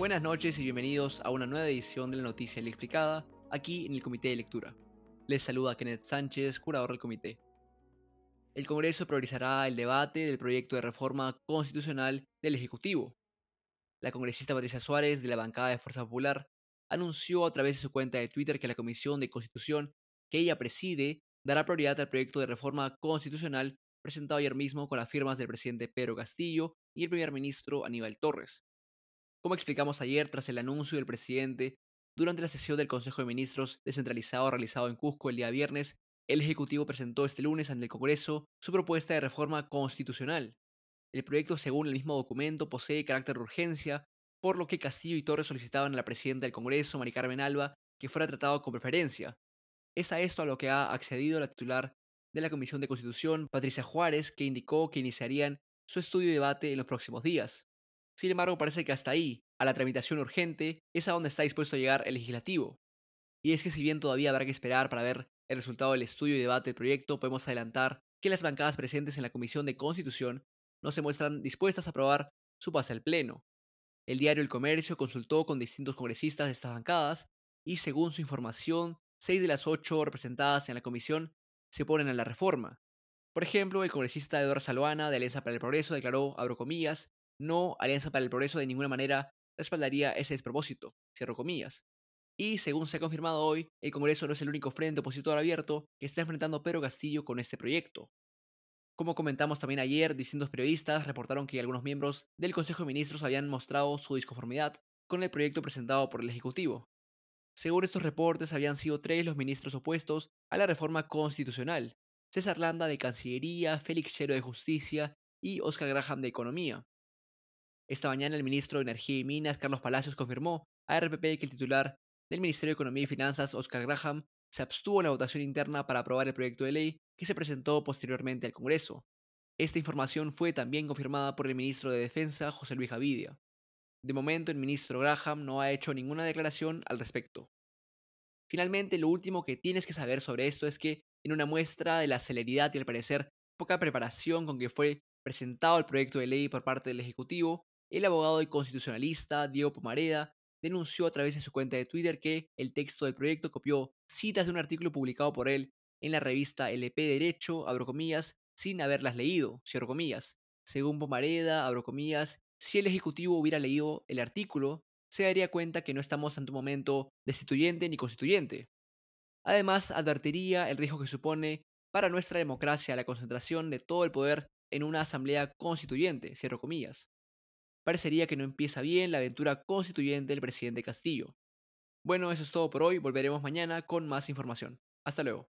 Buenas noches y bienvenidos a una nueva edición de la Noticia Explicada, aquí en el Comité de Lectura. Les saluda Kenneth Sánchez, curador del comité. El Congreso priorizará el debate del proyecto de reforma constitucional del Ejecutivo. La congresista Patricia Suárez, de la bancada de Fuerza Popular, anunció a través de su cuenta de Twitter que la Comisión de Constitución que ella preside dará prioridad al proyecto de reforma constitucional presentado ayer mismo con las firmas del presidente Pedro Castillo y el primer ministro Aníbal Torres. Como explicamos ayer tras el anuncio del presidente durante la sesión del Consejo de Ministros descentralizado realizado en Cusco el día viernes, el Ejecutivo presentó este lunes ante el Congreso su propuesta de reforma constitucional. El proyecto, según el mismo documento, posee carácter de urgencia, por lo que Castillo y Torres solicitaban a la presidenta del Congreso, Mari Carmen Alba, que fuera tratado con preferencia. Es a esto a lo que ha accedido la titular de la Comisión de Constitución, Patricia Juárez, que indicó que iniciarían su estudio y debate en los próximos días. Sin embargo, parece que hasta ahí, a la tramitación urgente, es a donde está dispuesto a llegar el legislativo. Y es que si bien todavía habrá que esperar para ver el resultado del estudio y debate del proyecto, podemos adelantar que las bancadas presentes en la Comisión de Constitución no se muestran dispuestas a aprobar su pase al Pleno. El diario El Comercio consultó con distintos congresistas de estas bancadas y, según su información, seis de las ocho representadas en la comisión se oponen a la reforma. Por ejemplo, el congresista Eduardo Saloana de Alianza para el Progreso declaró, abro comillas, no, Alianza para el Progreso de ninguna manera respaldaría ese despropósito, cierro comillas. Y según se ha confirmado hoy, el Congreso no es el único frente opositor abierto que está enfrentando Pedro Castillo con este proyecto. Como comentamos también ayer, distintos periodistas reportaron que algunos miembros del Consejo de Ministros habían mostrado su disconformidad con el proyecto presentado por el Ejecutivo. Según estos reportes, habían sido tres los ministros opuestos a la reforma constitucional: César Landa de Cancillería, Félix Chero de Justicia y Oscar Graham de Economía. Esta mañana el ministro de Energía y Minas, Carlos Palacios, confirmó a RPP que el titular del Ministerio de Economía y Finanzas, Oscar Graham, se abstuvo en la votación interna para aprobar el proyecto de ley que se presentó posteriormente al Congreso. Esta información fue también confirmada por el ministro de Defensa, José Luis Gavidia. De momento, el ministro Graham no ha hecho ninguna declaración al respecto. Finalmente, lo último que tienes que saber sobre esto es que, en una muestra de la celeridad y al parecer poca preparación con que fue presentado el proyecto de ley por parte del Ejecutivo, el abogado y constitucionalista Diego Pomareda denunció a través de su cuenta de Twitter que el texto del proyecto copió citas de un artículo publicado por él en la revista LP Derecho, abro comillas, sin haberlas leído, cierro comillas. Según Pomareda, abro comillas, si el Ejecutivo hubiera leído el artículo, se daría cuenta que no estamos ante un momento destituyente ni constituyente. Además, advertiría el riesgo que supone para nuestra democracia la concentración de todo el poder en una asamblea constituyente, cierro comillas parecería que no empieza bien la aventura constituyente del presidente Castillo. Bueno, eso es todo por hoy, volveremos mañana con más información. Hasta luego.